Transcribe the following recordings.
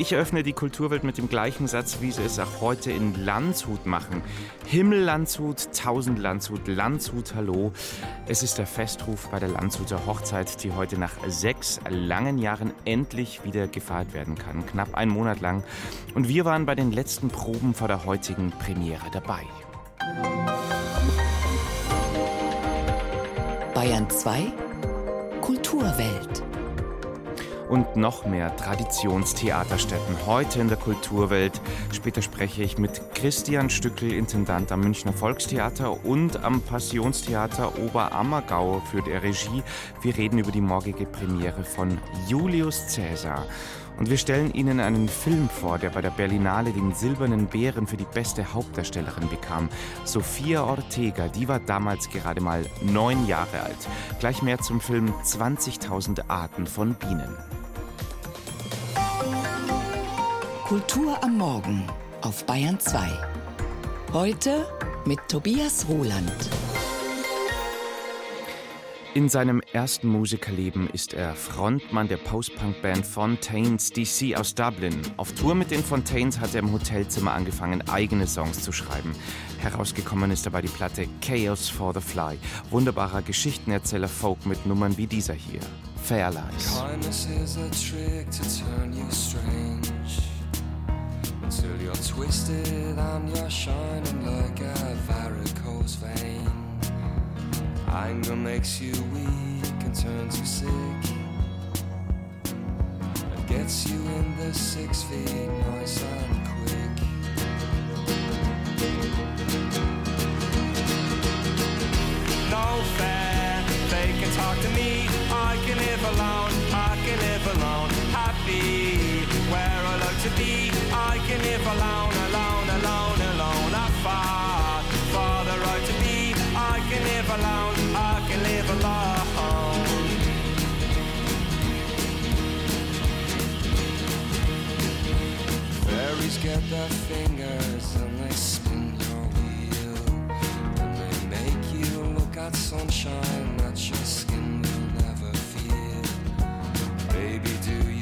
Ich eröffne die Kulturwelt mit dem gleichen Satz, wie sie es auch heute in Landshut machen. Himmel Landshut, tausend Landshut, Landshut, hallo. Es ist der Festruf bei der Landshuter Hochzeit, die heute nach sechs langen Jahren endlich wieder gefeiert werden kann. Knapp einen Monat lang. Und wir waren bei den letzten Proben vor der heutigen Premiere dabei. Bayern 2 Kulturwelt und noch mehr Traditionstheaterstätten heute in der Kulturwelt. Später spreche ich mit Christian Stückel, Intendant am Münchner Volkstheater und am Passionstheater Oberammergau für der Regie. Wir reden über die morgige Premiere von Julius Caesar. Und wir stellen Ihnen einen Film vor, der bei der Berlinale den Silbernen Bären für die beste Hauptdarstellerin bekam. Sophia Ortega, die war damals gerade mal neun Jahre alt. Gleich mehr zum Film 20.000 Arten von Bienen. Kultur am Morgen auf Bayern 2. Heute mit Tobias Roland. In seinem ersten Musikerleben ist er Frontmann der Post-Punk-Band Fontaines DC aus Dublin. Auf Tour mit den Fontaines hat er im Hotelzimmer angefangen, eigene Songs zu schreiben. Herausgekommen ist dabei die Platte Chaos for the Fly. Wunderbarer Geschichtenerzähler Folk mit Nummern wie dieser hier. Fair Lies. Till you're twisted and you're shining like a varicose vein. Anger makes you weak and turns you sick. And gets you in the six feet nice and quick. No fair, they can talk to me. I can live alone, I can live alone, happy to be. I can live alone, alone, alone, alone. I fought for the right to be. I can live alone, I can live alone. Fairies get their fingers and they spin your wheel. And they make you look at sunshine that your skin will never feel. Baby, do you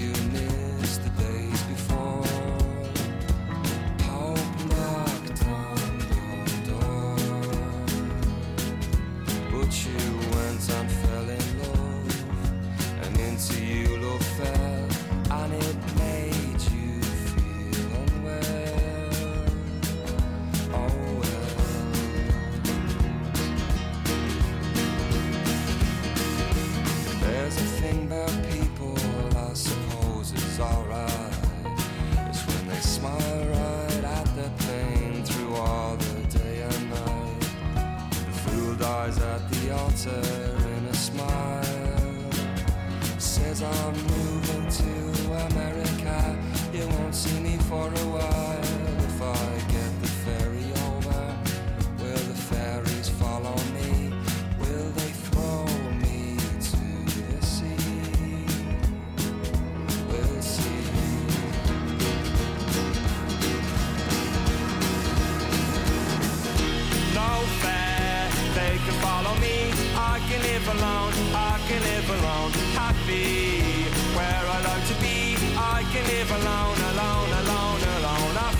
alone, happy where I like to be. I can live alone, alone, alone, alone. I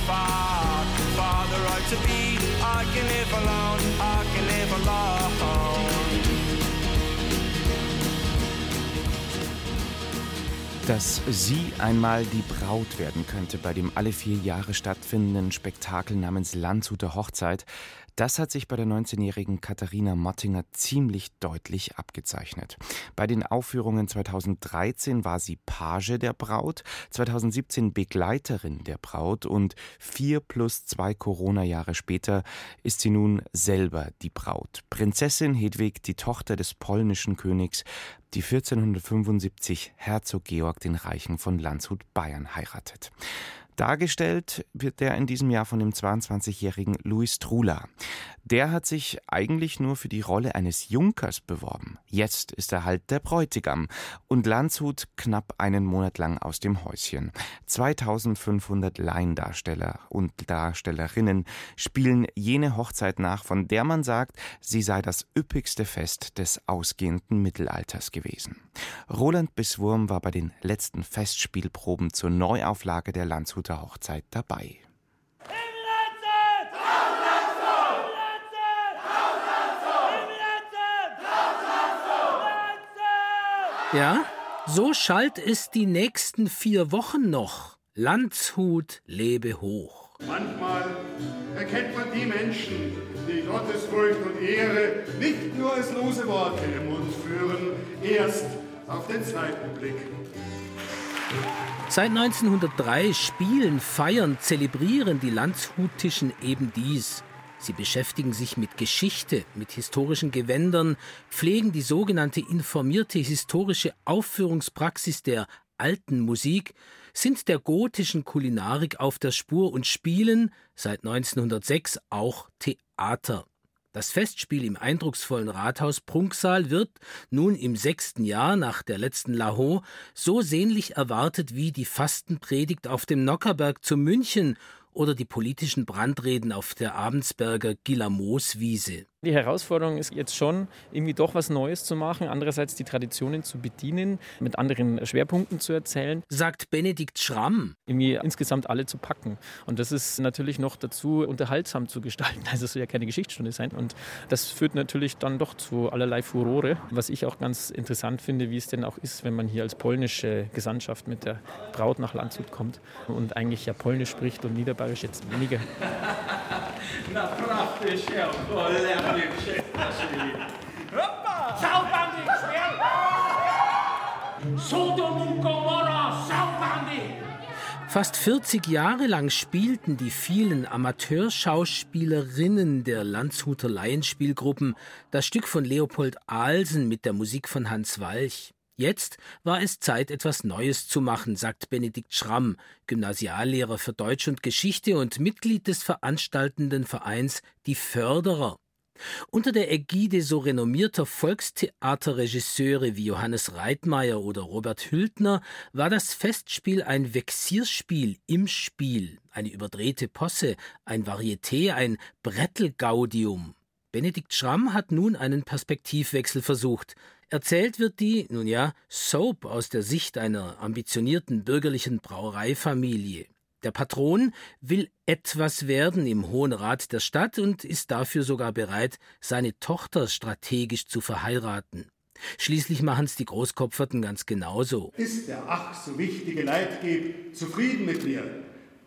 for the right to be. I can live alone, I can live alone. Dass sie einmal die Braut werden könnte bei dem alle vier Jahre stattfindenden Spektakel namens Landshuter Hochzeit, das hat sich bei der 19-jährigen Katharina Mottinger ziemlich deutlich abgezeichnet. Bei den Aufführungen 2013 war sie Page der Braut, 2017 Begleiterin der Braut und vier plus zwei Corona-Jahre später ist sie nun selber die Braut. Prinzessin Hedwig, die Tochter des polnischen Königs, die 1475 Herzog Georg den Reichen von Landshut Bayern heiratet. Dargestellt wird der in diesem Jahr von dem 22-jährigen Luis Trula. Der hat sich eigentlich nur für die Rolle eines Junkers beworben. Jetzt ist er halt der Bräutigam und Landshut knapp einen Monat lang aus dem Häuschen. 2500 Laiendarsteller und Darstellerinnen spielen jene Hochzeit nach, von der man sagt, sie sei das üppigste Fest des ausgehenden Mittelalters gewesen. Roland Biswurm war bei den letzten Festspielproben zur Neuauflage der Landshuter Hochzeit dabei. Ja, so schallt es die nächsten vier Wochen noch. Landshut lebe hoch. Manchmal erkennt man die Menschen, die Gottesfurcht und Ehre nicht nur als lose Worte im Mund führen, erst auf den zweiten Blick. Seit 1903 spielen, feiern, zelebrieren die Landshutischen eben dies. Sie beschäftigen sich mit Geschichte, mit historischen Gewändern, pflegen die sogenannte informierte historische Aufführungspraxis der alten Musik, sind der gotischen Kulinarik auf der Spur und spielen seit 1906 auch Theater. Das Festspiel im eindrucksvollen Rathaus Prunksaal wird, nun im sechsten Jahr nach der letzten Laho, so sehnlich erwartet wie die Fastenpredigt auf dem Nockerberg zu München oder die politischen Brandreden auf der Abendsberger Gilamos-Wiese. Die Herausforderung ist jetzt schon, irgendwie doch was Neues zu machen, andererseits die Traditionen zu bedienen, mit anderen Schwerpunkten zu erzählen. Sagt Benedikt Schramm. Irgendwie insgesamt alle zu packen. Und das ist natürlich noch dazu unterhaltsam zu gestalten. Also es soll ja keine Geschichtsstunde sein. Und das führt natürlich dann doch zu allerlei Furore. Was ich auch ganz interessant finde, wie es denn auch ist, wenn man hier als polnische Gesandtschaft mit der Braut nach Landshut kommt und eigentlich ja Polnisch spricht und Niederbayerisch jetzt weniger. Naprawdę się cholernie przestraszyli. Hoppa! Saubandy, Sodom und Gomorra, Saubandy! Fast 40 Jahre lang spielten die vielen Amateurschauspielerinnen der Landshuter Laienspielgruppen das Stück von Leopold Ahlsen mit der Musik von Hans Walch. Jetzt war es Zeit, etwas Neues zu machen, sagt Benedikt Schramm, Gymnasiallehrer für Deutsch und Geschichte und Mitglied des veranstaltenden Vereins Die Förderer. Unter der Ägide so renommierter Volkstheaterregisseure wie Johannes Reitmeier oder Robert Hültner war das Festspiel ein Vexierspiel im Spiel, eine überdrehte Posse, ein Varieté, ein Brettelgaudium. Benedikt Schramm hat nun einen Perspektivwechsel versucht. Erzählt wird die, nun ja, Soap aus der Sicht einer ambitionierten bürgerlichen Brauereifamilie. Der Patron will etwas werden im Hohen Rat der Stadt und ist dafür sogar bereit, seine Tochter strategisch zu verheiraten. Schließlich machen's die Großkopferten ganz genauso. Ist der ach so wichtige Leitgeb zufrieden mit mir,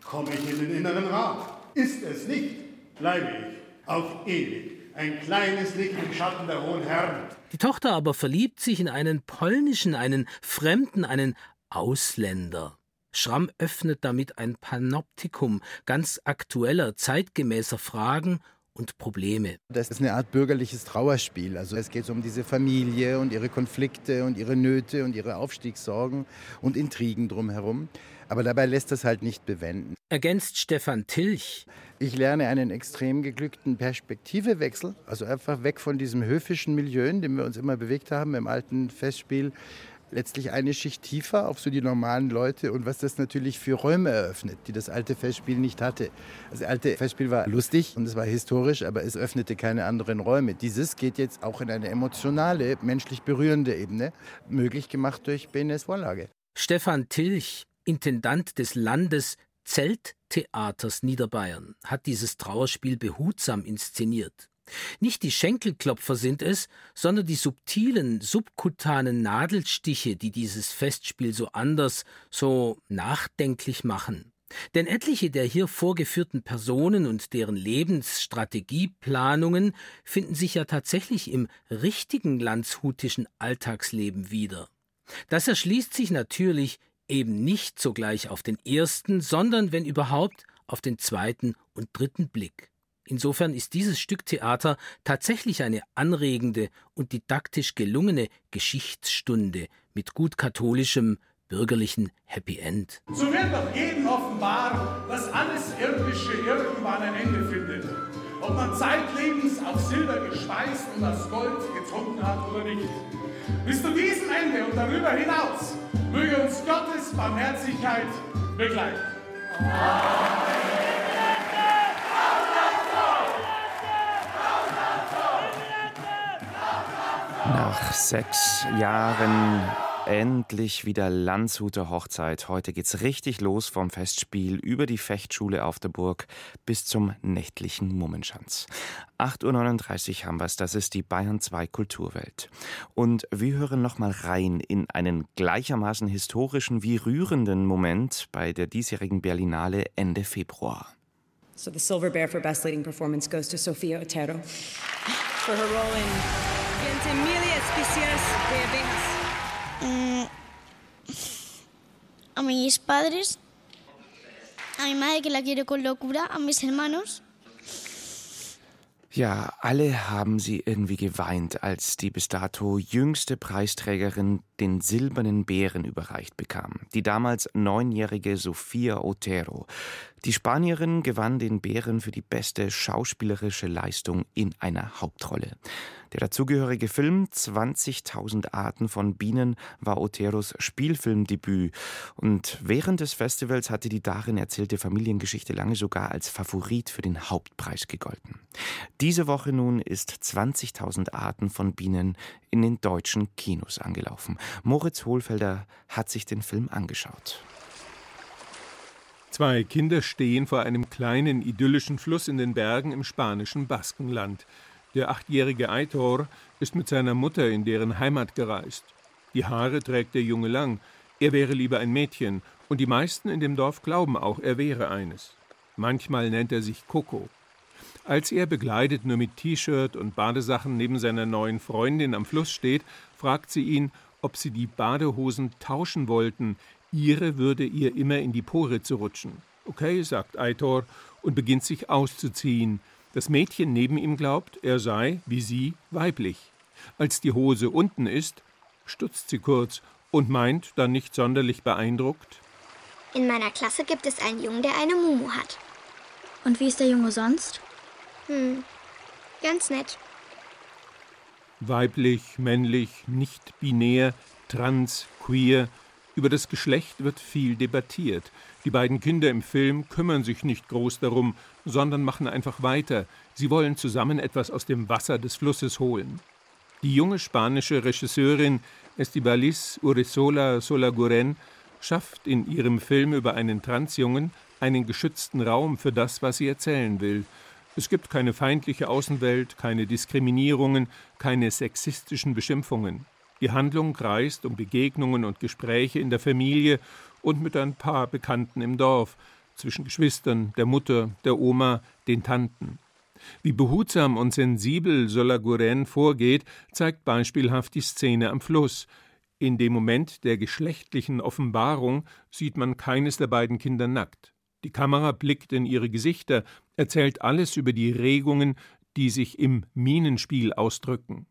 komme ich in den inneren Rat. Ist es nicht, bleibe ich auf ewig ein kleines Licht im Schatten der hohen Herren. Die Tochter aber verliebt sich in einen polnischen, einen Fremden, einen Ausländer. Schramm öffnet damit ein Panoptikum ganz aktueller, zeitgemäßer Fragen und Probleme. Das ist eine Art bürgerliches Trauerspiel. Also es geht um diese Familie und ihre Konflikte und ihre Nöte und ihre Aufstiegssorgen und Intrigen drumherum. Aber dabei lässt das halt nicht bewenden. Ergänzt Stefan Tilch. Ich lerne einen extrem geglückten Perspektivewechsel, also einfach weg von diesem höfischen Milieu, in dem wir uns immer bewegt haben im alten Festspiel, letztlich eine Schicht tiefer auf so die normalen Leute und was das natürlich für Räume eröffnet, die das alte Festspiel nicht hatte. Das alte Festspiel war lustig und es war historisch, aber es öffnete keine anderen Räume. Dieses geht jetzt auch in eine emotionale, menschlich berührende Ebene, möglich gemacht durch Benes Vorlage. Stefan Tilch, Intendant des Landes Zelttheaters Niederbayern, hat dieses Trauerspiel behutsam inszeniert. Nicht die Schenkelklopfer sind es, sondern die subtilen, subkutanen Nadelstiche, die dieses Festspiel so anders, so nachdenklich machen. Denn etliche der hier vorgeführten Personen und deren Lebensstrategieplanungen finden sich ja tatsächlich im richtigen landshutischen Alltagsleben wieder. Das erschließt sich natürlich eben nicht sogleich auf den ersten, sondern wenn überhaupt auf den zweiten und dritten Blick. Insofern ist dieses Stück Theater tatsächlich eine anregende und didaktisch gelungene Geschichtsstunde mit gut katholischem bürgerlichen Happy End. So wird doch jedem offenbar, dass alles Irdische irgendwann ein Ende findet. Ob man zeitlebens auf Silber gespeist und aus Gold getrunken hat oder nicht. Bis zu diesem Ende und darüber hinaus möge uns Gottes Barmherzigkeit begleiten. Nach sechs Jahren endlich wieder Landshuter Hochzeit. Heute geht's richtig los vom Festspiel über die Fechtschule auf der Burg bis zum nächtlichen Mummenschanz. 8.39 Uhr haben wir's, das ist die Bayern 2 Kulturwelt. Und wir hören nochmal rein in einen gleichermaßen historischen wie rührenden Moment bei der diesjährigen Berlinale Ende Februar. So the Silver Bear for Best Leading Performance goes to Sofia Otero for her role in Ventimiglia Especias de Abejas. A mis padres, a mi madre que la quiero con locura, a mis hermanos. Ja, alle haben sie irgendwie geweint, als die bis dato jüngste Preisträgerin den Silbernen Bären überreicht bekam. Die damals neunjährige Sofia Otero. Die Spanierin gewann den Bären für die beste schauspielerische Leistung in einer Hauptrolle. Der dazugehörige Film 20.000 Arten von Bienen war Oteros Spielfilmdebüt und während des Festivals hatte die darin erzählte Familiengeschichte lange sogar als Favorit für den Hauptpreis gegolten. Diese Woche nun ist 20.000 Arten von Bienen in den deutschen Kinos angelaufen. Moritz Hohlfelder hat sich den Film angeschaut. Zwei Kinder stehen vor einem kleinen idyllischen Fluss in den Bergen im spanischen Baskenland. Der achtjährige Aitor ist mit seiner Mutter in deren Heimat gereist. Die Haare trägt der Junge lang. Er wäre lieber ein Mädchen, und die meisten in dem Dorf glauben auch, er wäre eines. Manchmal nennt er sich Coco. Als er bekleidet nur mit T-Shirt und Badesachen neben seiner neuen Freundin am Fluss steht, fragt sie ihn, ob sie die Badehosen tauschen wollten. Ihre würde ihr immer in die Poritze rutschen. Okay, sagt Aitor und beginnt sich auszuziehen. Das Mädchen neben ihm glaubt, er sei, wie sie, weiblich. Als die Hose unten ist, stutzt sie kurz und meint, dann nicht sonderlich beeindruckt. In meiner Klasse gibt es einen Jungen, der eine Mumu hat. Und wie ist der Junge sonst? Hm, ganz nett. Weiblich, männlich, nicht binär, trans, queer. Über das Geschlecht wird viel debattiert. Die beiden Kinder im Film kümmern sich nicht groß darum, sondern machen einfach weiter. Sie wollen zusammen etwas aus dem Wasser des Flusses holen. Die junge spanische Regisseurin Estibaliz Urizola Solaguren schafft in ihrem Film über einen Transjungen einen geschützten Raum für das, was sie erzählen will. Es gibt keine feindliche Außenwelt, keine Diskriminierungen, keine sexistischen Beschimpfungen. Die Handlung kreist um Begegnungen und Gespräche in der Familie und mit ein paar Bekannten im Dorf, zwischen Geschwistern, der Mutter, der Oma, den Tanten. Wie behutsam und sensibel Solaguren vorgeht, zeigt beispielhaft die Szene am Fluss. In dem Moment der geschlechtlichen Offenbarung sieht man keines der beiden Kinder nackt. Die Kamera blickt in ihre Gesichter, erzählt alles über die Regungen, die sich im Minenspiel ausdrücken.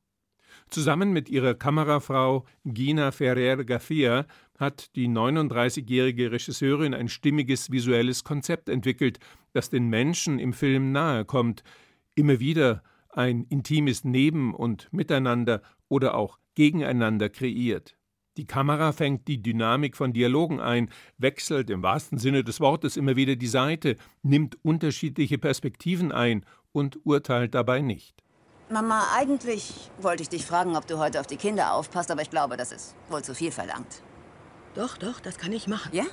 Zusammen mit ihrer Kamerafrau Gina Ferrer Garcia hat die 39-jährige Regisseurin ein stimmiges visuelles Konzept entwickelt, das den Menschen im Film nahe kommt, immer wieder ein intimes Neben- und Miteinander oder auch Gegeneinander kreiert. Die Kamera fängt die Dynamik von Dialogen ein, wechselt im wahrsten Sinne des Wortes immer wieder die Seite, nimmt unterschiedliche Perspektiven ein und urteilt dabei nicht. Mama, eigentlich wollte ich dich fragen, ob du heute auf die Kinder aufpasst, aber ich glaube, das ist wohl zu viel verlangt. Doch, doch, das kann ich machen. Ja? Ja.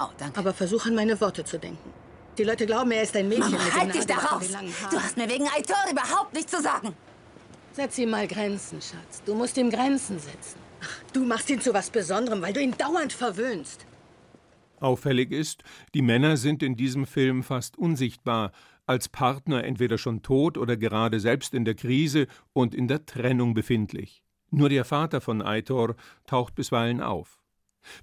Oh, danke. Aber versuch an meine Worte zu denken. Die Leute glauben, er ist ein Mädchen Mama, mit halt dich da raus! Du hast mir wegen Aitor überhaupt nichts zu sagen. Setz ihm mal Grenzen, Schatz. Du musst ihm Grenzen setzen. Ach, du machst ihn zu was Besonderem, weil du ihn dauernd verwöhnst. Auffällig ist, die Männer sind in diesem Film fast unsichtbar, als Partner entweder schon tot oder gerade selbst in der Krise und in der Trennung befindlich. Nur der Vater von Aitor taucht bisweilen auf.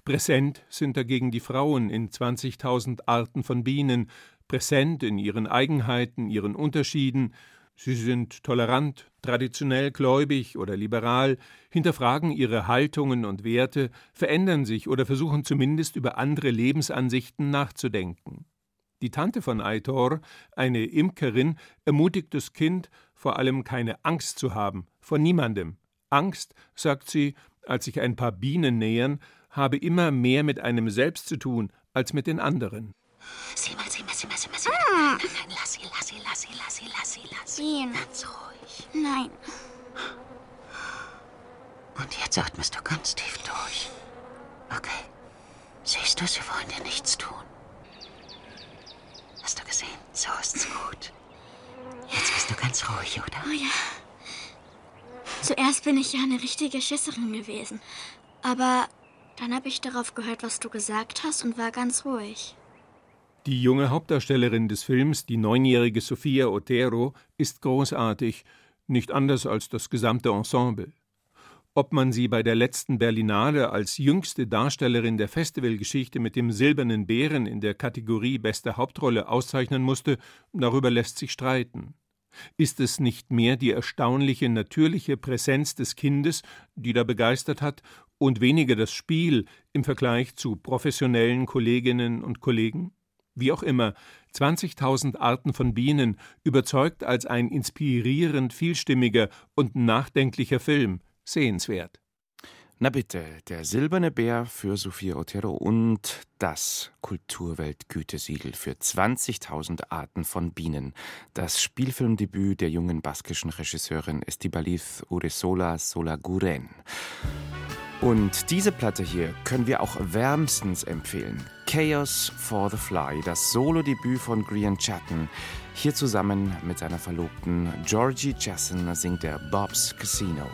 Präsent sind dagegen die Frauen in 20.000 Arten von Bienen, präsent in ihren Eigenheiten, ihren Unterschieden. Sie sind tolerant, traditionell gläubig oder liberal, hinterfragen ihre Haltungen und Werte, verändern sich oder versuchen zumindest über andere Lebensansichten nachzudenken. Die Tante von Aitor, eine Imkerin, ermutigt das Kind, vor allem keine Angst zu haben, vor niemandem. Angst, sagt sie, als sich ein paar Bienen nähern, habe immer mehr mit einem selbst zu tun als mit den anderen. Sieh mal, sieh mal, sieh mal, sieh mal. Sieh mal. Nein, nein, lass sie, lass sie, lass sie, lass sie, lass sie, lass sie. Ganz ruhig. Nein. Und jetzt atmest du ganz tief durch. Okay. Siehst du, sie wollen dir nichts tun. Hast du gesehen? So ist's gut. Jetzt bist du ganz ruhig, oder? Oh ja. Zuerst bin ich ja eine richtige Schisserin gewesen. Aber dann habe ich darauf gehört, was du gesagt hast und war ganz ruhig. Die junge Hauptdarstellerin des Films, die neunjährige Sofia Otero, ist großartig, nicht anders als das gesamte Ensemble. Ob man sie bei der letzten Berlinale als jüngste Darstellerin der Festivalgeschichte mit dem Silbernen Bären in der Kategorie Beste Hauptrolle auszeichnen musste, darüber lässt sich streiten. Ist es nicht mehr die erstaunliche natürliche Präsenz des Kindes, die da begeistert hat, und weniger das Spiel im Vergleich zu professionellen Kolleginnen und Kollegen? Wie auch immer, 20.000 Arten von Bienen überzeugt als ein inspirierend vielstimmiger und nachdenklicher Film, sehenswert. Na bitte, der silberne Bär für Sophia Otero und das Kulturweltgütesiegel für 20.000 Arten von Bienen. Das Spielfilmdebüt der jungen baskischen Regisseurin Estibaliz Uresola Solaguren. Und diese Platte hier können wir auch wärmstens empfehlen. Chaos for the Fly, das Solo-Debüt von Grian Chatton. Hier zusammen mit seiner Verlobten Georgie Jason singt er Bob's Casino.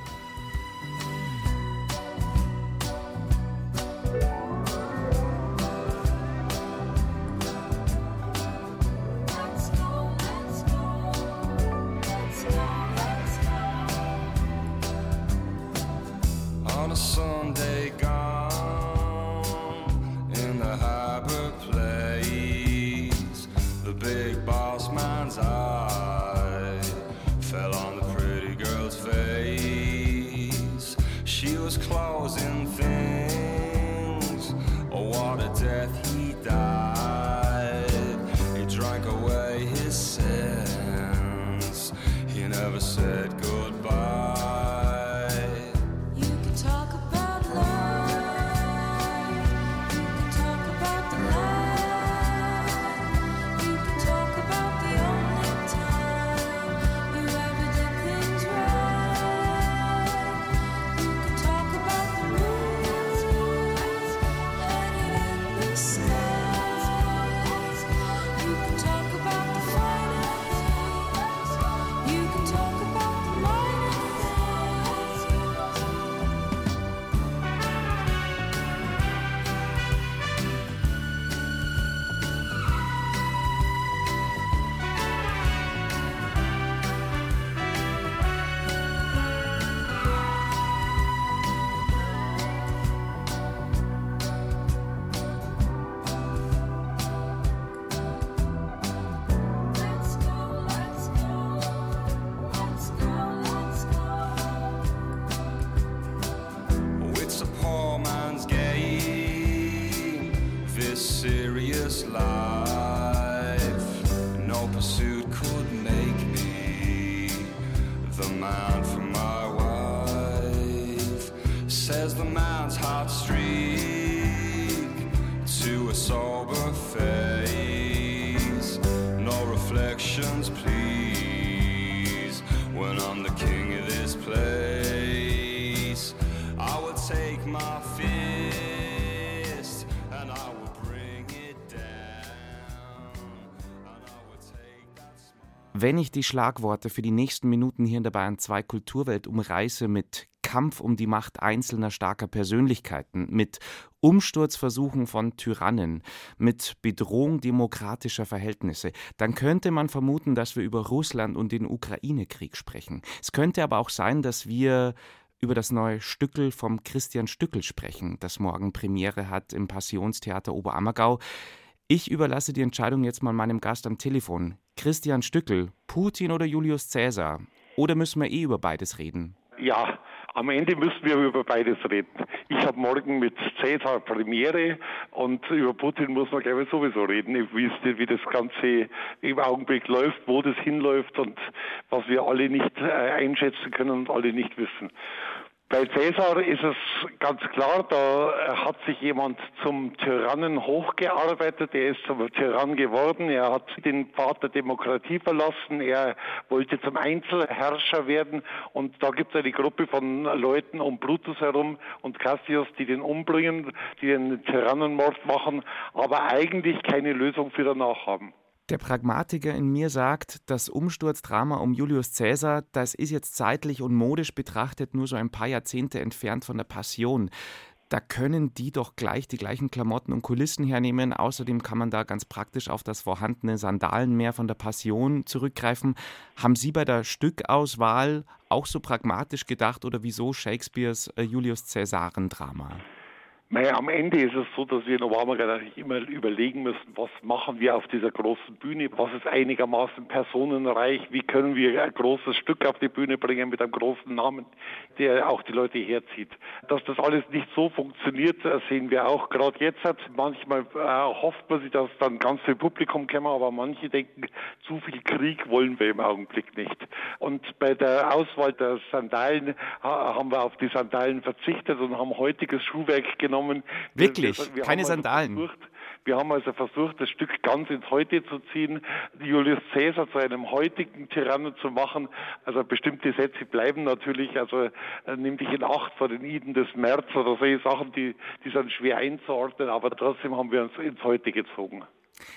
Says the man's heart streak to a sober face. No reflections, please, when I'm the king of this place. I will take my fist and I smile. Wenn ich die Schlagworte für die nächsten Minuten hier in der Bayern 2 Kulturwelt umreiße mit Kampf um die Macht einzelner starker Persönlichkeiten, mit Umsturzversuchen von Tyrannen, mit Bedrohung demokratischer Verhältnisse, dann könnte man vermuten, dass wir über Russland und den Ukraine-Krieg sprechen. Es könnte aber auch sein, dass wir über das neue Stückel vom Christian Stückel sprechen, das morgen Premiere hat im Passionstheater Oberammergau. Ich überlasse die Entscheidung jetzt mal meinem Gast am Telefon. Christian Stückel, Putin oder Julius Caesar? Oder müssen wir eh über beides reden? Ja, am Ende müssen wir über beides reden. Ich habe morgen mit Cäsar Premiere und über Putin muss man, glaube ich, sowieso reden, wie, es, wie das Ganze im Augenblick läuft, wo das hinläuft und was wir alle nicht äh, einschätzen können und alle nicht wissen. Bei Cäsar ist es ganz klar, da hat sich jemand zum Tyrannen hochgearbeitet, er ist zum Tyrann geworden, er hat den der Demokratie verlassen, er wollte zum Einzelherrscher werden. Und da gibt es eine Gruppe von Leuten um Brutus herum und Cassius, die den umbringen, die den Tyrannenmord machen, aber eigentlich keine Lösung für danach haben. Der Pragmatiker in mir sagt, das Umsturzdrama um Julius Caesar, das ist jetzt zeitlich und modisch betrachtet nur so ein paar Jahrzehnte entfernt von der Passion. Da können die doch gleich die gleichen Klamotten und Kulissen hernehmen. Außerdem kann man da ganz praktisch auf das vorhandene Sandalenmeer von der Passion zurückgreifen. Haben Sie bei der Stückauswahl auch so pragmatisch gedacht oder wieso Shakespeares äh, Julius Caesaren-Drama? Naja, am Ende ist es so, dass wir in Obama natürlich immer überlegen müssen, was machen wir auf dieser großen Bühne, was ist einigermaßen personenreich, wie können wir ein großes Stück auf die Bühne bringen mit einem großen Namen, der auch die Leute herzieht. Dass das alles nicht so funktioniert, sehen wir auch gerade jetzt. Manchmal äh, hofft man sich, dass dann ganz viel Publikum käme, aber manche denken, zu viel Krieg wollen wir im Augenblick nicht. Und bei der Auswahl der Sandalen haben wir auf die Sandalen verzichtet und haben heutiges Schuhwerk genommen genommen. Wirklich? Wir, wir Keine also Sandalen? Versucht, wir haben also versucht, das Stück ganz ins Heute zu ziehen, Julius Caesar zu einem heutigen Tyrannen zu machen. Also bestimmte Sätze bleiben natürlich, also äh, nimm dich in Acht vor den Iden des März oder solche Sachen, die, die sind schwer einzuordnen, aber trotzdem haben wir uns ins Heute gezogen.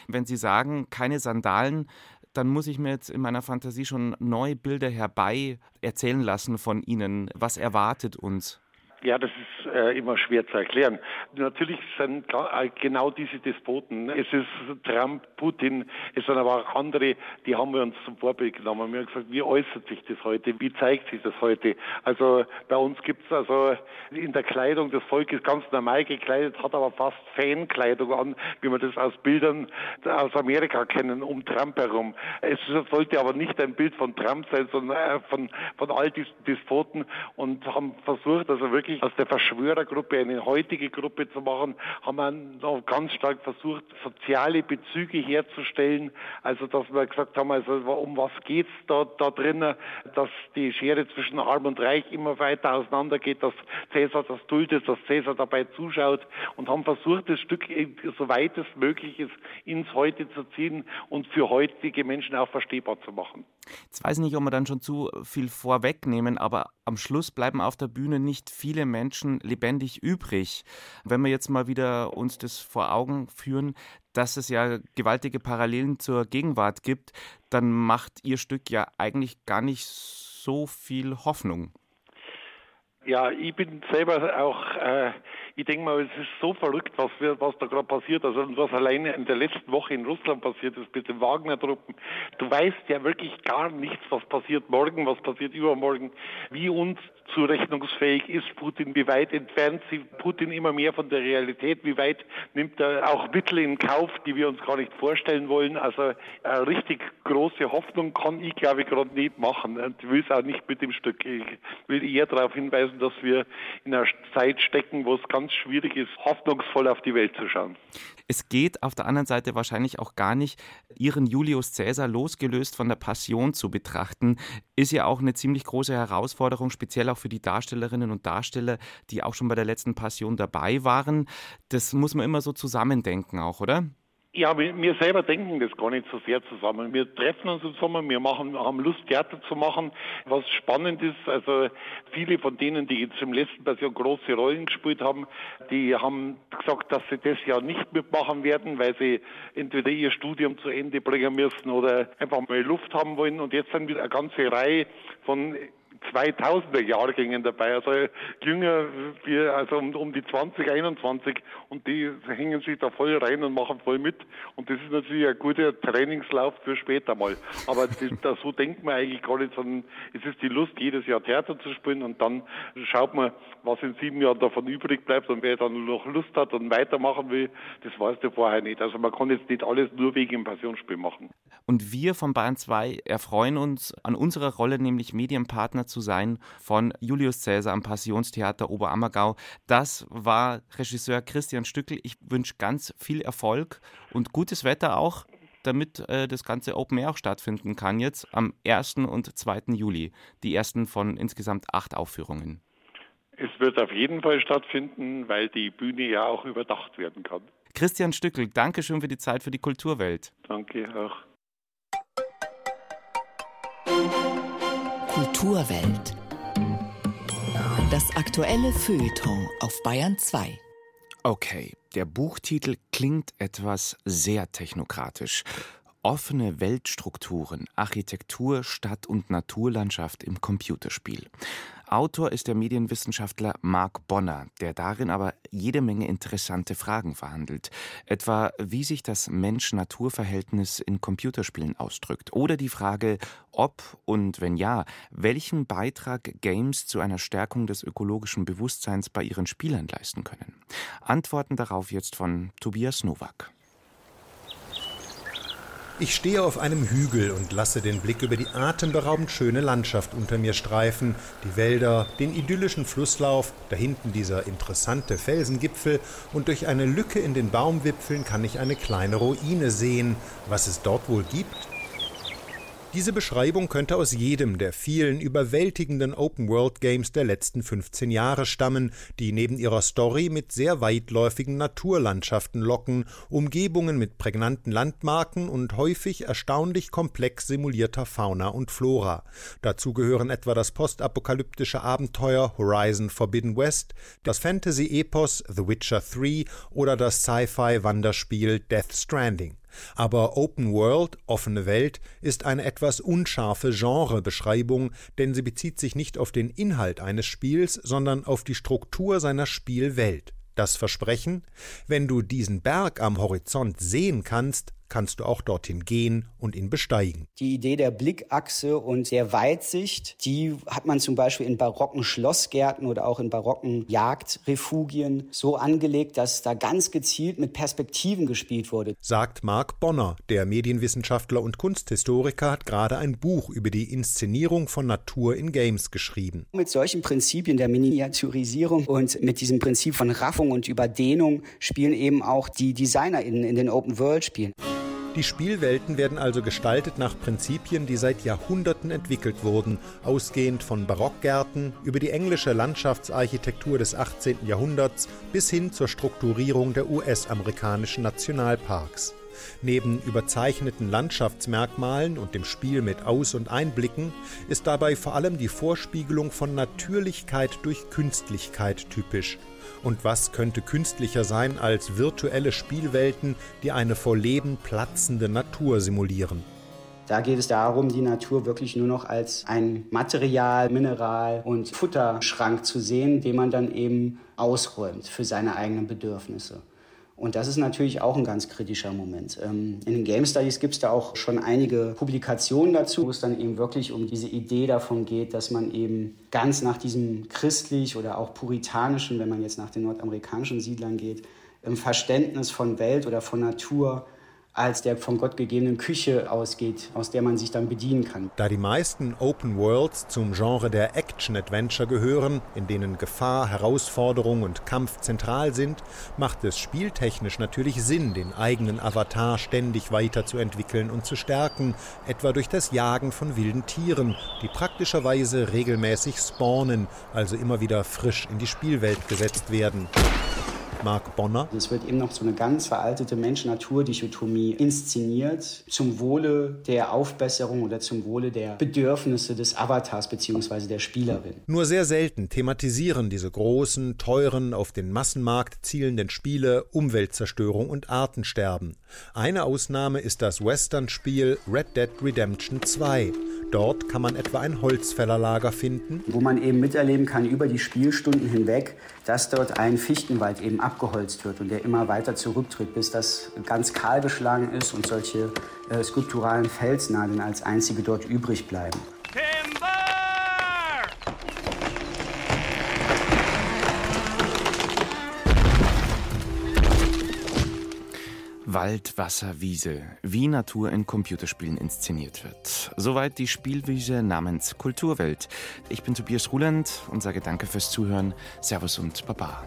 Wenn Sie sagen, keine Sandalen, dann muss ich mir jetzt in meiner Fantasie schon neue Bilder herbei erzählen lassen von Ihnen. Was erwartet uns? Ja, das ist äh, immer schwer zu erklären. Natürlich sind äh, genau diese Despoten. Es ist Trump, Putin, es sind aber auch andere, die haben wir uns zum Vorbild genommen. Wir haben gesagt, wie äußert sich das heute? Wie zeigt sich das heute? Also bei uns gibt es also in der Kleidung des Volkes ganz normal gekleidet, hat aber fast Fankleidung an, wie wir das aus Bildern aus Amerika kennen, um Trump herum. Es sollte aber nicht ein Bild von Trump sein, sondern äh, von, von all diesen Despoten und haben versucht, also wirklich aus der Verschwörergruppe eine heutige Gruppe zu machen, haben wir noch ganz stark versucht, soziale Bezüge herzustellen. Also, dass wir gesagt haben, also, um was geht's da, da drinnen, dass die Schere zwischen Arm und Reich immer weiter auseinandergeht, dass Cäsar das duldet, dass Cäsar dabei zuschaut und haben versucht, das Stück, soweit es möglich ist, ins Heute zu ziehen und für heutige Menschen auch verstehbar zu machen. Jetzt weiß ich nicht, ob wir dann schon zu viel vorwegnehmen, aber am Schluss bleiben auf der Bühne nicht viele Menschen lebendig übrig. Wenn wir jetzt mal wieder uns das vor Augen führen, dass es ja gewaltige Parallelen zur Gegenwart gibt, dann macht Ihr Stück ja eigentlich gar nicht so viel Hoffnung. Ja, ich bin selber auch, äh, ich denke mal, es ist so verrückt, was, wir, was da gerade passiert. Also was alleine in der letzten Woche in Russland passiert ist mit den Wagner-Truppen. Du weißt ja wirklich gar nichts, was passiert morgen, was passiert übermorgen, wie uns zurechnungsfähig ist Putin, wie weit entfernt sich Putin immer mehr von der Realität, wie weit nimmt er auch Mittel in Kauf, die wir uns gar nicht vorstellen wollen. Also eine richtig große Hoffnung kann ich, glaube ich, gerade nicht machen. Und ich will es auch nicht mit dem Stück. Ich will eher darauf hinweisen, dass wir in einer Zeit stecken, wo es ganz schwierig ist, hoffnungsvoll auf die Welt zu schauen. Es geht auf der anderen Seite wahrscheinlich auch gar nicht, ihren Julius Caesar losgelöst von der Passion zu betrachten. Ist ja auch eine ziemlich große Herausforderung, speziell auch für die Darstellerinnen und Darsteller, die auch schon bei der letzten Passion dabei waren. Das muss man immer so zusammendenken auch, oder? Ja, wir, selber denken das gar nicht so sehr zusammen. Wir treffen uns im Sommer, wir machen, haben Lust, Theater zu machen. Was spannend ist, also viele von denen, die jetzt im letzten Passion große Rollen gespielt haben, die haben gesagt, dass sie das Jahr nicht mitmachen werden, weil sie entweder ihr Studium zu Ende bringen müssen oder einfach mal Luft haben wollen. Und jetzt sind wieder eine ganze Reihe von 2000er Jahrgängen dabei, also jünger, also um, um die 20, 21 und die hängen sich da voll rein und machen voll mit und das ist natürlich ein guter Trainingslauf für später mal. Aber das, das, so denkt man eigentlich gar nicht, sondern es ist die Lust, jedes Jahr Theater zu spielen und dann schaut man, was in sieben Jahren davon übrig bleibt und wer dann noch Lust hat und weitermachen will, das weiß der vorher nicht. Also man kann jetzt nicht alles nur wegen dem Passionsspiel machen. Und wir von Bayern 2 erfreuen uns an unserer Rolle, nämlich Medienpartner zu sein von Julius Cäsar am Passionstheater Oberammergau. Das war Regisseur Christian Stückel. Ich wünsche ganz viel Erfolg und gutes Wetter auch, damit äh, das ganze Open Air auch stattfinden kann jetzt am 1. und 2. Juli. Die ersten von insgesamt acht Aufführungen. Es wird auf jeden Fall stattfinden, weil die Bühne ja auch überdacht werden kann. Christian Stückel, danke schön für die Zeit für die Kulturwelt. Danke auch. Kulturwelt. Das aktuelle Feuilleton auf Bayern 2. Okay, der Buchtitel klingt etwas sehr technokratisch. Offene Weltstrukturen, Architektur, Stadt- und Naturlandschaft im Computerspiel. Autor ist der Medienwissenschaftler Marc Bonner, der darin aber jede Menge interessante Fragen verhandelt. Etwa, wie sich das Mensch-Natur-Verhältnis in Computerspielen ausdrückt. Oder die Frage, ob und wenn ja, welchen Beitrag Games zu einer Stärkung des ökologischen Bewusstseins bei ihren Spielern leisten können. Antworten darauf jetzt von Tobias Nowak. Ich stehe auf einem Hügel und lasse den Blick über die atemberaubend schöne Landschaft unter mir streifen, die Wälder, den idyllischen Flusslauf, dahinten dieser interessante Felsengipfel und durch eine Lücke in den Baumwipfeln kann ich eine kleine Ruine sehen. Was es dort wohl gibt? Diese Beschreibung könnte aus jedem der vielen überwältigenden Open-World-Games der letzten 15 Jahre stammen, die neben ihrer Story mit sehr weitläufigen Naturlandschaften locken, Umgebungen mit prägnanten Landmarken und häufig erstaunlich komplex simulierter Fauna und Flora. Dazu gehören etwa das postapokalyptische Abenteuer Horizon Forbidden West, das Fantasy-Epos The Witcher 3 oder das Sci-Fi-Wanderspiel Death Stranding. Aber Open World, offene Welt, ist eine etwas unscharfe Genrebeschreibung, denn sie bezieht sich nicht auf den Inhalt eines Spiels, sondern auf die Struktur seiner Spielwelt. Das Versprechen, wenn du diesen Berg am Horizont sehen kannst, kannst du auch dorthin gehen und ihn besteigen. Die Idee der Blickachse und der Weitsicht, die hat man zum Beispiel in barocken Schlossgärten oder auch in barocken Jagdrefugien so angelegt, dass da ganz gezielt mit Perspektiven gespielt wurde. Sagt Marc Bonner, der Medienwissenschaftler und Kunsthistoriker, hat gerade ein Buch über die Inszenierung von Natur in Games geschrieben. Mit solchen Prinzipien der Miniaturisierung und mit diesem Prinzip von Raffung und Überdehnung spielen eben auch die DesignerInnen in den Open-World-Spielen. Die Spielwelten werden also gestaltet nach Prinzipien, die seit Jahrhunderten entwickelt wurden, ausgehend von Barockgärten über die englische Landschaftsarchitektur des 18. Jahrhunderts bis hin zur Strukturierung der US-amerikanischen Nationalparks. Neben überzeichneten Landschaftsmerkmalen und dem Spiel mit Aus- und Einblicken ist dabei vor allem die Vorspiegelung von Natürlichkeit durch Künstlichkeit typisch. Und was könnte künstlicher sein als virtuelle Spielwelten, die eine vor Leben platzende Natur simulieren? Da geht es darum, die Natur wirklich nur noch als ein Material, Mineral und Futterschrank zu sehen, den man dann eben ausräumt für seine eigenen Bedürfnisse. Und das ist natürlich auch ein ganz kritischer Moment. Ähm, in den Game Studies gibt es da auch schon einige Publikationen dazu, wo es dann eben wirklich um diese Idee davon geht, dass man eben ganz nach diesem christlich oder auch puritanischen, wenn man jetzt nach den nordamerikanischen Siedlern geht, im Verständnis von Welt oder von Natur als der von Gott gegebenen Küche ausgeht, aus der man sich dann bedienen kann. Da die meisten Open Worlds zum Genre der Action-Adventure gehören, in denen Gefahr, Herausforderung und Kampf zentral sind, macht es spieltechnisch natürlich Sinn, den eigenen Avatar ständig weiterzuentwickeln und zu stärken, etwa durch das Jagen von wilden Tieren, die praktischerweise regelmäßig spawnen, also immer wieder frisch in die Spielwelt gesetzt werden. Marc Bonner. Es wird eben noch so eine ganz veraltete Mensch-Natur-Dichotomie inszeniert zum Wohle der Aufbesserung oder zum Wohle der Bedürfnisse des Avatars bzw. der Spielerin. Nur sehr selten thematisieren diese großen, teuren, auf den Massenmarkt zielenden Spiele Umweltzerstörung und Artensterben. Eine Ausnahme ist das Western-Spiel Red Dead Redemption 2. Dort kann man etwa ein Holzfällerlager finden, wo man eben miterleben kann über die Spielstunden hinweg, dass dort ein Fichtenwald eben abgeholzt wird und der immer weiter zurücktritt, bis das ganz kahl beschlagen ist und solche äh, skulpturalen Felsnadeln als einzige dort übrig bleiben. Wald, Wasser, Wiese, wie Natur in Computerspielen inszeniert wird. Soweit die Spielwiese namens Kulturwelt. Ich bin Tobias Ruland und sage danke fürs Zuhören. Servus und Baba.